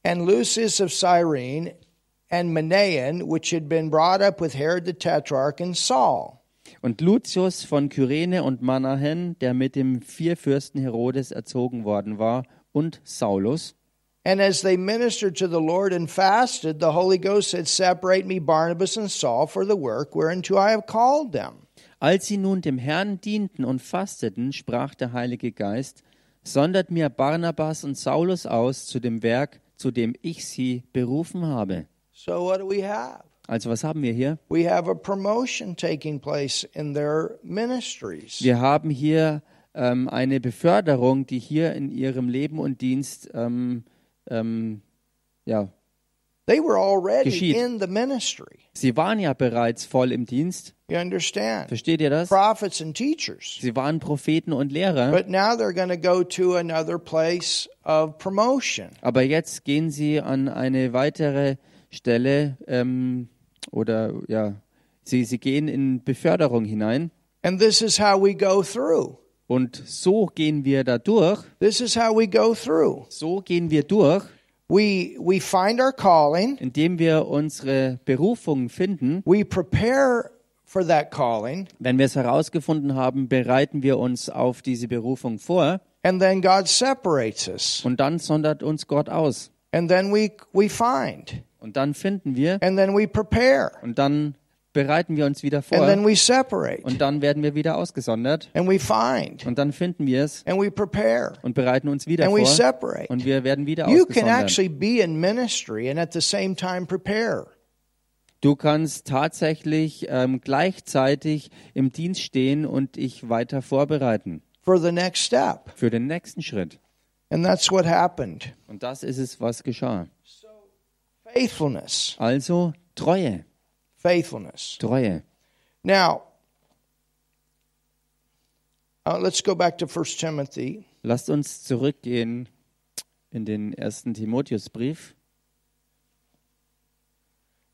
and Lucius of Cyrene, and Manaen, which had been brought up with Herod the Tetrarch and Saul. Und Lucius von Kyrene und Manahen, der mit dem Vierfürsten Herodes erzogen worden war, und Saulus. And as they ministered to the Lord and fasted, the Holy Ghost said, Separate me Barnabas and Saul for the work whereunto I have called them. Als sie nun dem Herrn dienten und fasteten, sprach der Heilige Geist, sondert mir Barnabas und Saulus aus zu dem Werk, zu dem ich sie berufen habe. So what do we have? Also was haben wir hier? We have a promotion taking place in their ministries. Wir haben hier ähm, eine Beförderung, die hier in ihrem Leben und Dienst ähm, ähm, ja, They were already Geschieht. in the ministry. Sie waren ja bereits voll im Dienst. You understand? Versteht ihr das? Prophets and teachers. Sie waren Propheten und Lehrer. But now they're going to go to another place of promotion. Aber jetzt gehen sie an eine weitere Stelle ähm, oder ja, sie, sie gehen in Beförderung hinein. And this is how we go through. Und so gehen wir da durch. This is how we go through. So gehen wir durch, We we find our calling, indem wir unsere Berufung finden. we prepare for that calling, Wenn wir es herausgefunden haben, bereiten wir uns auf diese Berufung vor and then God separates us. und dann sondert uns Gott aus. And then we we find, Und dann finden wir and then we prepare, und dann bereiten wir uns wieder and then vor we separate, und dann werden wir wieder ausgesondert and we find, und dann finden wir es and we prepare, und bereiten uns wieder and we vor separate. und wir werden wieder You can ausgesondert. actually be in ministry and at the same time prepare. Du kannst tatsächlich ähm, gleichzeitig im Dienst stehen und dich weiter vorbereiten for the next step. für den nächsten Schritt. And that's what happened. Und das ist es, was geschah. Faithfulness. Also Treue, Faithfulness. Treue. Now, uh, let's go back to 1 Timothy. Lasst uns zurückgehen in den ersten Timotheusbrief.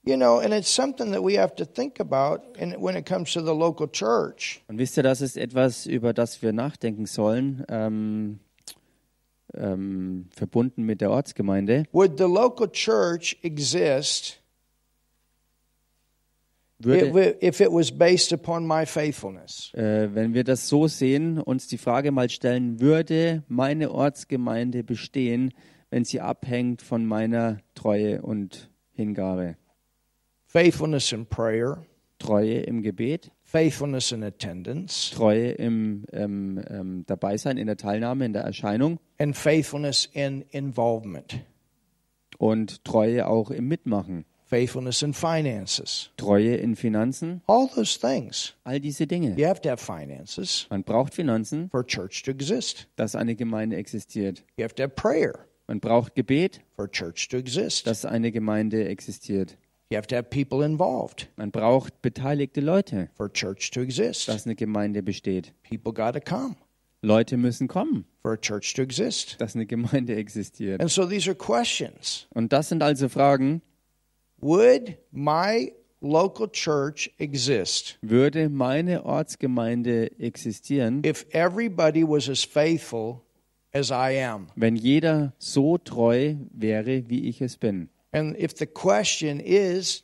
You know, and it's something that we have to think about in, when it comes to the local church. Und wisst ihr, das ist etwas, über das wir nachdenken sollen, ähm, ähm, verbunden mit der Ortsgemeinde. Would the local church exist Würde, if, it was based upon my faithfulness? äh, wenn wir das so sehen, uns die Frage mal stellen, würde meine Ortsgemeinde bestehen, wenn sie abhängt von meiner Treue und Hingabe? Faithfulness in prayer, Treue im Gebet, faithfulness in attendance, Treue im ähm, ähm, Dabeisein, in der Teilnahme, in der Erscheinung and faithfulness in involvement. und Treue auch im Mitmachen. faithfulness in finances, Treue in Finanzen, all those things. all diese Dinge. You have to have finances Man braucht Finanzen, for church to exist. dass eine Gemeinde existiert. You have to have prayer Man braucht Gebet, for church to exist. dass eine Gemeinde existiert. You have to have people involved Man braucht beteiligte Leute, for a church to exist. dass eine Gemeinde besteht. People got to come Leute müssen kommen, for a church to exist. dass eine Gemeinde existiert. And so these are questions. Und das sind also Fragen, Would my local church exist würde meine Ortsgemeinde existieren, if everybody was as faithful as I am? wenn jeder so treu wäre, wie ich es bin? And if the question is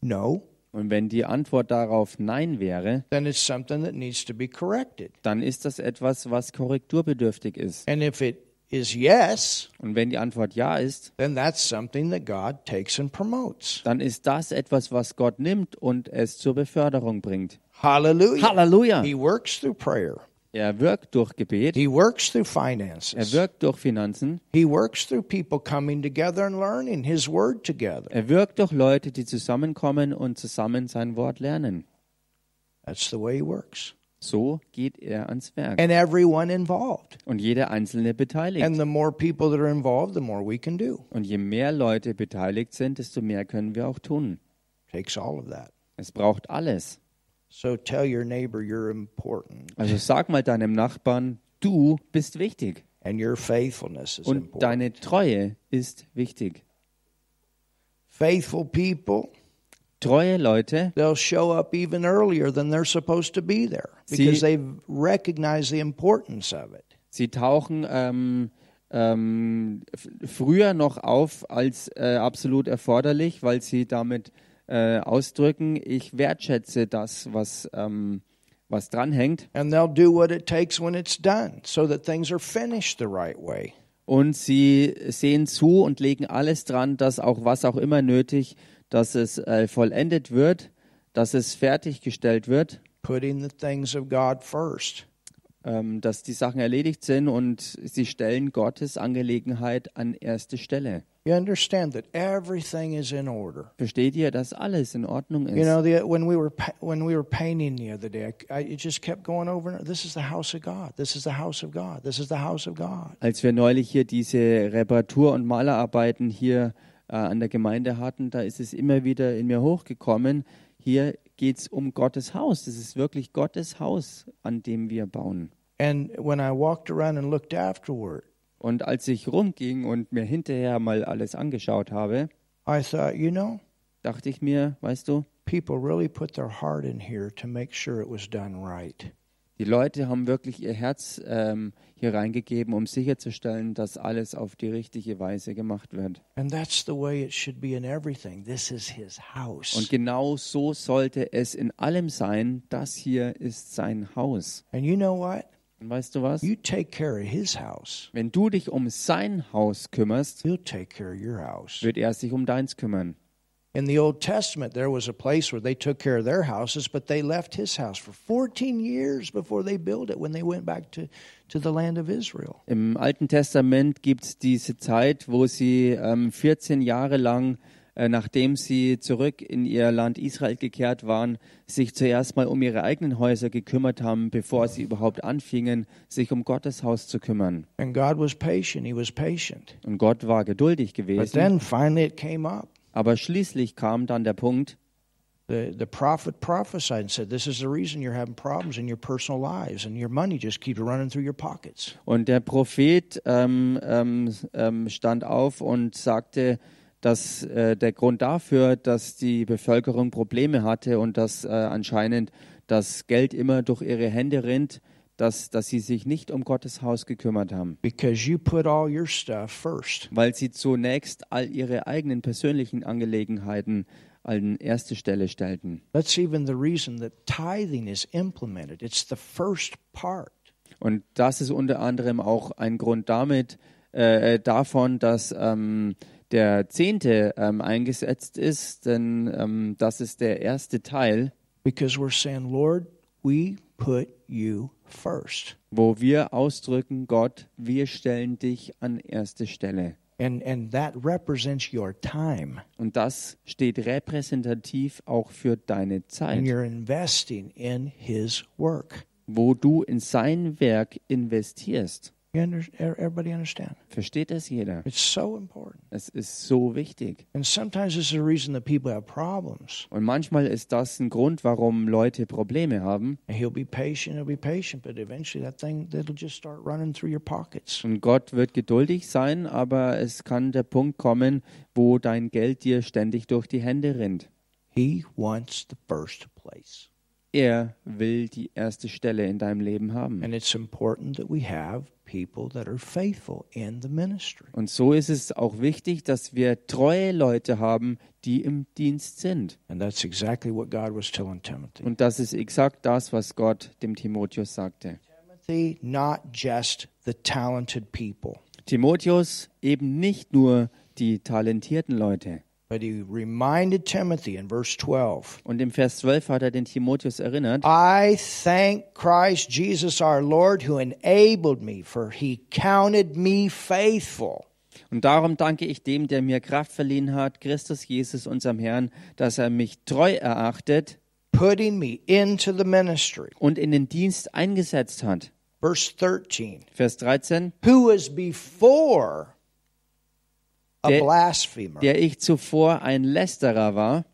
no, Und wenn die Antwort darauf Nein wäre, then it's something that needs to be corrected. dann ist das etwas, was korrekturbedürftig ist. And if it is yes, Und wenn die Antwort Ja ist, then that's something that God takes and promotes. dann ist das etwas, was Gott nimmt und es zur Beförderung bringt. Hallelujah. Halleluja! He works through prayer. Er wirkt durch Gebet, He works through er finances. wirkt durch Finanzen, He works through people coming together and learning His Word together. er wirkt durch Leute, die zusammenkommen und zusammen sein Wort lernen. That's the way He works. So geht er ans Werk. And everyone involved. Und jeder Einzelne beteiligt. And the more people that are involved, the more we can do. Und je mehr Leute beteiligt sind, desto mehr können wir auch tun. Takes all of that. Es braucht alles. So tell your neighbor you're important Also sag mal deinem Nachbarn, du bist wichtig. and your faithfulness is Und important. deine Treue ist wichtig. Faithful people, Treue Leute, they'll show up even earlier than they're supposed to be there Sie- because they've recognized the importance of it. sie tauchen ähm, ähm, früher noch auf als äh, absolut erforderlich, weil sie damit äh, ausdrücken, ich wertschätze das, was, ähm, was dranhängt. And they'll do what it takes when it's done so that things are finished the right way. Und sie sehen zu und legen alles dran, dass auch was auch immer nötig, dass es äh, vollendet wird, dass es fertiggestellt wird, Putting the things of God first. ähm, dass die Sachen erledigt sind und sie stellen Gottes Angelegenheit an erste Stelle. You understand that everything is in order. Versteht ihr, dass alles in Ordnung ist? You know, the, when we were when we were painting the other day, I, it just kept going over. and This is the house of God. This is the house of God. This is the house of God. Als wir neulich hier diese Reparatur- und Malerarbeiten hier äh, an der Gemeinde hatten, da ist es immer wieder in mir hochgekommen. Hier geht es um Gottes Haus. Das ist wirklich Gottes Haus, an dem wir bauen. And when I walked around and looked afterward, Und als ich rumging und mir hinterher mal alles angeschaut habe, I thought, you know, dachte ich mir, weißt du, people really put their heart in here to make sure it was done right. die Leute haben wirklich ihr Herz ähm, hier reingegeben, um sicherzustellen, dass alles auf die richtige Weise gemacht wird. And that's the way it should be in everything. This is his house. Und genau so sollte es in allem sein. Das hier ist sein Haus. And you know what? Weißt du was? You take care of his house, Wenn du dich um sein Haus kümmerst, he'll take care of your house. wird er sich um deins kümmern. In the Old Testament, there was a place where they took care of their houses, but they left his house for 14 years before they built it when they went back to, to the land of Israel. Im Alten Testament gibt es diese Zeit, wo sie ähm, 14 Jahre lang, nachdem sie zurück in ihr Land Israel gekehrt waren, sich zuerst mal um ihre eigenen Häuser gekümmert haben, bevor sie überhaupt anfingen, sich um Gottes Haus zu kümmern. And God was patient. He was patient. Und Gott war geduldig But gewesen. then finally it came up. Aber schließlich kam dann der Punkt, The, the prophet prophesied and said, This is the reason you're having problems in your personal lives, and your money just keeps running through your pockets. Und der Prophet ähm, ähm, ähm, stand auf und sagte, dass äh, der Grund dafür, dass die Bevölkerung Probleme hatte und dass äh, anscheinend das Geld immer durch ihre Hände rinnt, dass, dass sie sich nicht um Gottes Haus gekümmert haben, Because you put all your stuff first. weil sie zunächst all ihre eigenen persönlichen Angelegenheiten an erste Stelle stellten. That's even the reason that tithing is implemented. It's the first part. Und das ist unter anderem auch ein Grund damit, äh, davon, dass ähm, der Zehnte ähm, eingesetzt ist, denn ähm, das ist der erste Teil, Because we're saying, Lord, we put you first. wo wir ausdrücken, Gott, wir stellen dich an erste Stelle. And, and that represents your time. Und das steht repräsentativ auch für deine And Zeit, you're investing in His work. wo du in sein Werk investierst. Everybody understand? Versteht das jeder? It's so important. Es ist so wichtig. And sometimes is the reason that people have problems. Und manchmal ist das ein Grund, warum Leute Probleme haben. And he'll be patient, he'll be patient, but eventually that thing that'll just start running through your pockets. Und Gott wird geduldig sein, aber es kann der Punkt kommen, wo dein Geld dir ständig durch die Hände rinnt. He wants the first place. Er will die erste Stelle in deinem Leben haben. And it's important that we have people that are faithful in the ministry. Und so ist es auch wichtig, dass wir treue Leute haben, die im Dienst sind. And that's exactly what God was telling Timothy. Und das ist exakt das, was Gott dem Timotheus sagte. Timothy, not just the talented people, Timotheus eben nicht nur die talentierten Leute. But he reminded Timothy in verse 12 Und im Vers 12 hat er den Timotheus erinnert, I thank Christ Jesus our Lord who enabled me, for he counted me faithful. Und darum danke ich dem, der mir Kraft verliehen hat, Christus Jesus, unserem Herrn, dass er mich treu erachtet putting me into the ministry. und in den Dienst eingesetzt hat. Verse 13. Vers 13, Who was before Der- der ich zuvor ein Lästerer war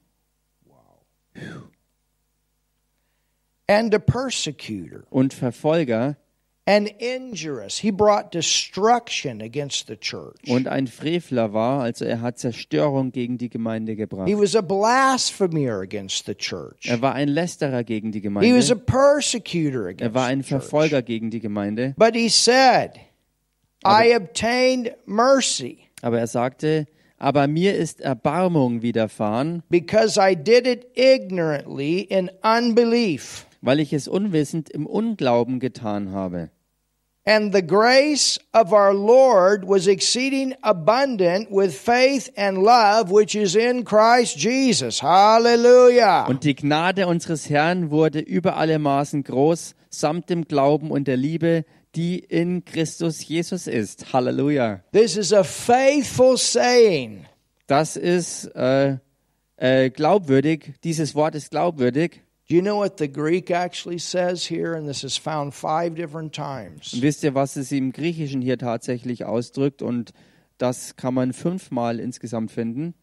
and a persecutor und Verfolger and injurious. He brought destruction against the church. und ein Frevler war, also er hat Zerstörung gegen die Gemeinde gebracht. He was a blasphemer against the church. Er war ein Lästerer gegen die He was a Gemeinde. persecutor Er against war ein. Verfolger gegen die Gemeinde. But he said, I obtained mercy Aber er sagte, aber mir ist Erbarmung widerfahren, because I did it ignorantly in unbelief. weil ich es unwissend im Unglauben getan habe. And the grace of our Lord was exceeding abundant with faith and love which is in Christ Jesus. Hallelujah. Und die Gnade unseres Herrn wurde über alle Maßen groß, samt dem Glauben und der Liebe, die in Christus Jesus ist. Halleluja. This is a faithful saying. Das ist äh, äh, glaubwürdig. Dieses Wort ist glaubwürdig. Do you know what the Greek actually says here? And this is found five different times. Und wisst ihr, was es im Griechischen hier tatsächlich ausdrückt? Und das kann man fünfmal insgesamt finden.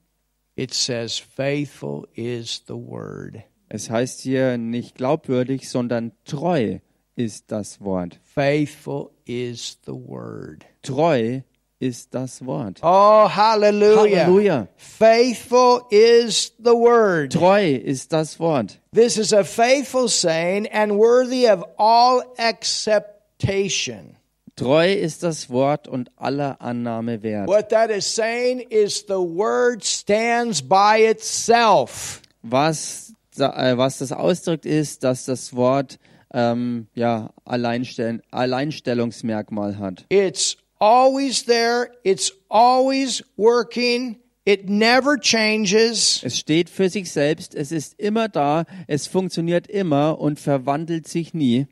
It says, Faithful is the word. Es heißt hier nicht glaubwürdig, sondern treu ist das Wort. Faithful is the word. Treu ist das Wort. Oh, hallelujah. Halleluja. Faithful is the word. Treu ist das Wort. This is a faithful saying and worthy of all acceptation. Treu ist das Wort und aller Annahme wert. What that is saying is the word stands by itself. Was, äh, was das ausdrückt, ist, dass das Wort ähm, ja, Alleinstell Alleinstellungsmerkmal hat. It's always there, it's always working, it never changes. Es steht für sich selbst, es ist immer da, es funktioniert immer und verwandelt sich nie,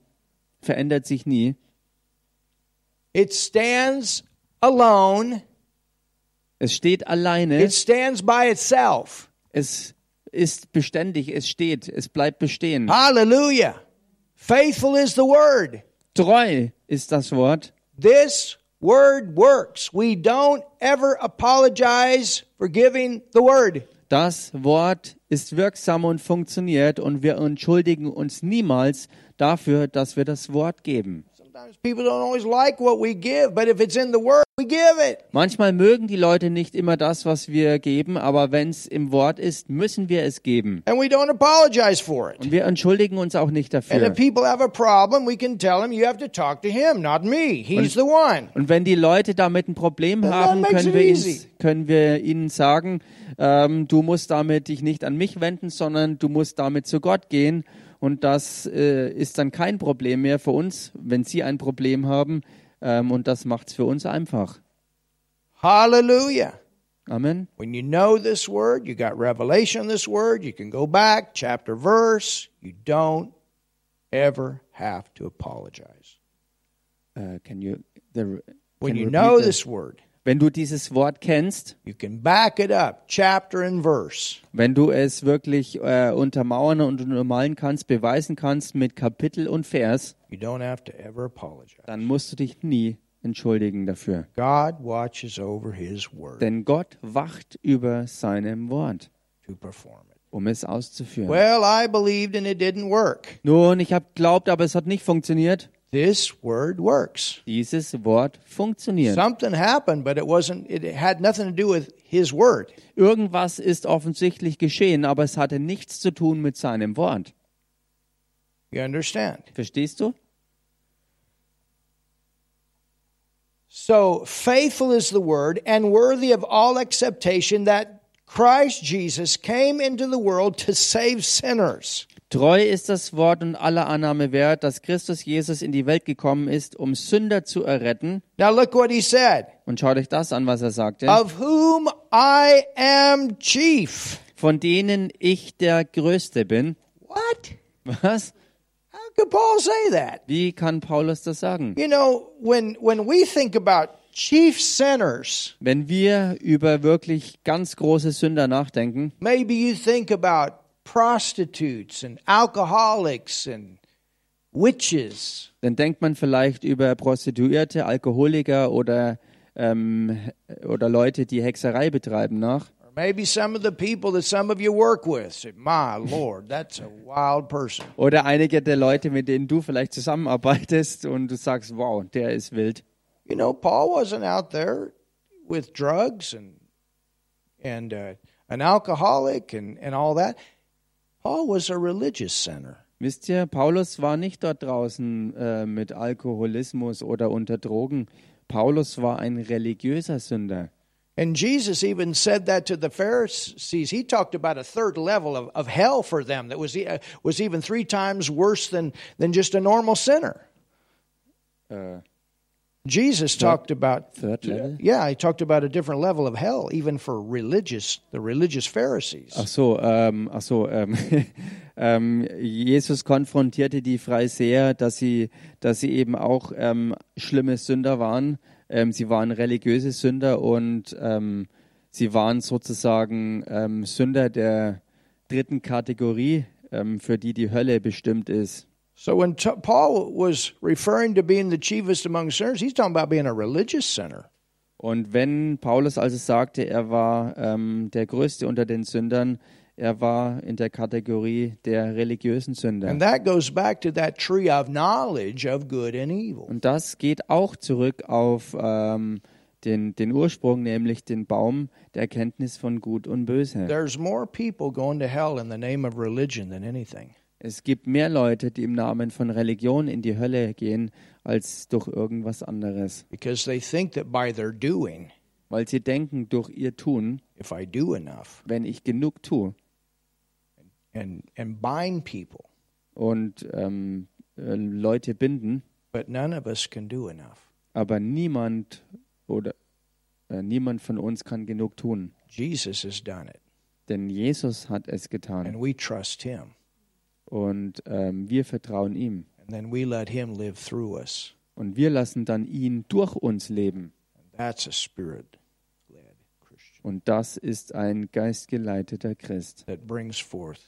verändert sich nie. It stands alone, Es steht alleine, it stands by itself. es ist beständig, es steht, es bleibt bestehen. Hallelujah. Faithful is the word. Treu ist das Wort. This word works. We don't ever apologize for giving the word. Das Wort ist wirksam und funktioniert und wir entschuldigen uns niemals dafür, dass wir das Wort geben. Sometimes people don't always like what we give, but if it's in the word, we give it. Manchmal mögen die Leute nicht immer das, was wir geben, aber wenn es im Wort ist, müssen wir es geben. And we don't apologize for it. Und wir entschuldigen uns auch nicht And dafür. if people have a problem, we can tell them, you have to talk to him, not me. He's the one. Und wenn die Leute damit ein Problem haben, können wir, ihnen, können wir ihnen sagen, ähm, du musst damit dich nicht an mich wenden, sondern du musst damit zu Gott gehen. Und das äh, ist dann kein Problem mehr für uns, wenn sie ein Problem haben. Ähm, und das macht es für uns einfach. Hallelujah. Amen. When you know this word, you got revelation on this word, you can go back, chapter, verse. You don't ever have to apologize. Uh, can you, the, When can you repeat know the- this word, Wenn du dieses Wort kennst, you can back it up, chapter and verse. wenn du es wirklich äh, untermauern und untermalen kannst, beweisen kannst mit Kapitel und Vers, You don't have to ever apologize. dann musst du dich nie entschuldigen dafür. God watches over his word Denn Gott wacht über seinem Wort, to perform it. um es auszuführen. Well, I believed and it didn't work. Nun, ich habe geglaubt, aber es hat nicht funktioniert. This word works. Dieses Wort funktioniert. Something happened, but it wasn't it had nothing to do with his word. Irgendwas ist offensichtlich geschehen, aber es hatte nichts zu tun mit seinem Wort. You understand? Verstehst du? So faithful is the word and worthy of all acceptation that Christ Jesus came into the world to save sinners. Treu ist das Wort und aller Annahme wert, dass Christus Jesus in die Welt gekommen ist, um Sünder zu erretten. Now look what he said. Und schaut euch das an, was er sagte. Of whom I am chief. Von denen ich der Größte bin. What? Was? How could Paul say that? Wie kann Paulus das sagen? You know, when when we think about chief sinners, Wenn wir über wirklich ganz große Sünder nachdenken, maybe you think about prostitutes and alcoholics and witches. dann denkt man vielleicht über Prostituierte, Alkoholiker oder, ähm, oder Leute, die Hexerei betreiben nach. Or maybe some of the people that some of you work with say, My Lord, that's a wild person. Oder einige der Leute, mit denen du vielleicht zusammenarbeitest und du sagst, wow, der ist wild. You know, Paul wasn't out there with drugs and and uh, an alcoholic and, and all that. Paul was a religious sinner. Wisst ihr, Paulus war nicht dort draußen äh, mit Alkoholismus oder unter Drogen. Paulus war ein religiöser Sünder. And Jesus even said that to the Pharisees. He talked about a third level of, of hell for them that was, uh, was even three times worse than, than just a normal sinner. Äh, Jesus talked about third level? Yeah, he talked about a different level of hell, even for religious, the religious Pharisees. Ach so, ähm, ach so, ähm, ähm, Jesus konfrontierte die Pharisäer, dass sie, dass sie eben auch ähm, schlimme Sünder waren. Ähm, sie waren religiöse Sünder und ähm, sie waren sozusagen ähm, Sünder der dritten Kategorie, ähm, für die die Hölle bestimmt ist. So when t- Paul was referring to being the chiefest among sinners, he's talking about being a religious sinner. Und wenn Paulus also sagte, er war ähm, der Größte unter den Sündern, er war in der Kategorie der religiösen Sünder. Und das geht auch zurück auf ähm, den, den Ursprung, nämlich den Baum der Erkenntnis von Gut und Böse. There's more people going to hell in the name of religion than anything. Es gibt mehr Leute, die im Namen von Religion in die Hölle gehen, als durch irgendwas anderes. Because they think that by their doing, Weil sie denken, durch ihr Tun, if I do enough wenn ich genug tue and, and bind people, und ähm, äh, Leute binden, but none of us can do enough. aber niemand oder äh, niemand von uns kann genug tun. Jesus has done it, Denn Jesus hat es getan. and we trust him. Und ähm, wir vertrauen ihm. And then we let him live through us. Und wir lassen dann ihn durch uns leben. And that's a spirit led Christian Und das ist ein geistgeleiteter Christ, that brings forth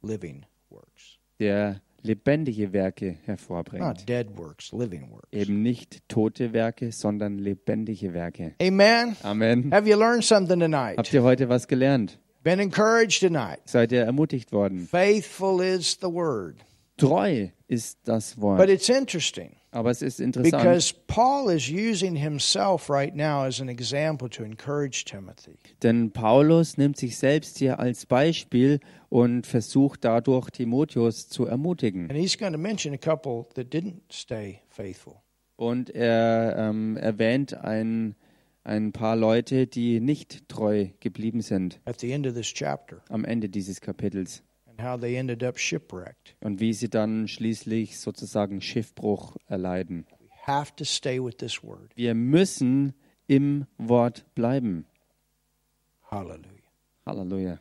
living works. der lebendige Werke hervorbringt. Not dead works, living works. Eben nicht tote Werke, sondern lebendige Werke. Amen. Amen. Have you learned something Habt ihr heute was gelernt? Been encouraged tonight? Seid ihr ermutigt worden? Faithful is the word. Treu ist das But Wort. it's interesting Aber es ist interessant, because Paul is using himself right now as an example to encourage Timothy. denn Paulus nimmt sich selbst hier als Beispiel und versucht dadurch Timotheus zu ermutigen. And he's going to mention a couple that didn't stay faithful. Und er ähm, erwähnt ein, ein paar Leute, die nicht treu geblieben sind chapter am Ende dieses Kapitels und wie sie dann schließlich sozusagen Schiffbruch erleiden. We have to stay with this word. Wir müssen im Wort bleiben. Hallelujah. Halleluja.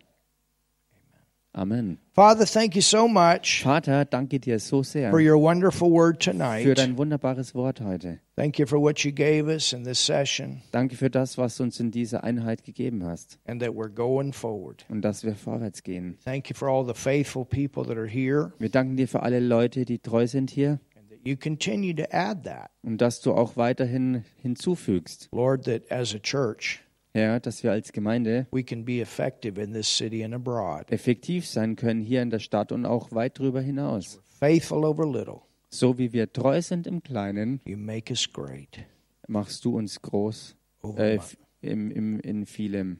Amen. Father, thank you so much Vater, danke dir so sehr for your wonderful word für tonight. dein wunderbares Wort heute. Thank you for what you gave us in this session Danke für das, was du uns in dieser Einheit gegeben hast and that we're going forward. und dass wir vorwärts gehen. Thank you for all the faithful people that are here Wir danken dir für alle Leute, die treu sind hier and that you continue to add that. und dass du auch weiterhin hinzufügst, Lord, that as a church, ja, dass wir als Gemeinde we can be effective in this city and abroad. effektiv sein können hier in der Stadt und auch weit darüber hinaus. Faithful over little, So wie wir treu sind im Kleinen, you make us great. machst du uns groß Over äh, im, im, in vielem,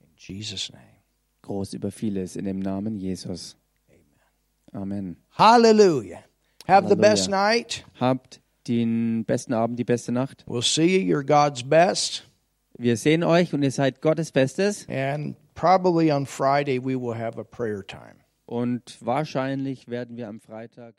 in Jesus' name. groß über vieles, in dem Namen Jesus. Amen. Hallelujah. Have the best night. Habt den besten Abend, die beste Nacht. We'll see you. You're God's best. Wir sehen euch und ihr seid Gottes Bestes. And probably on Friday, we will have a prayer time. Und wahrscheinlich werden wir am Freitag.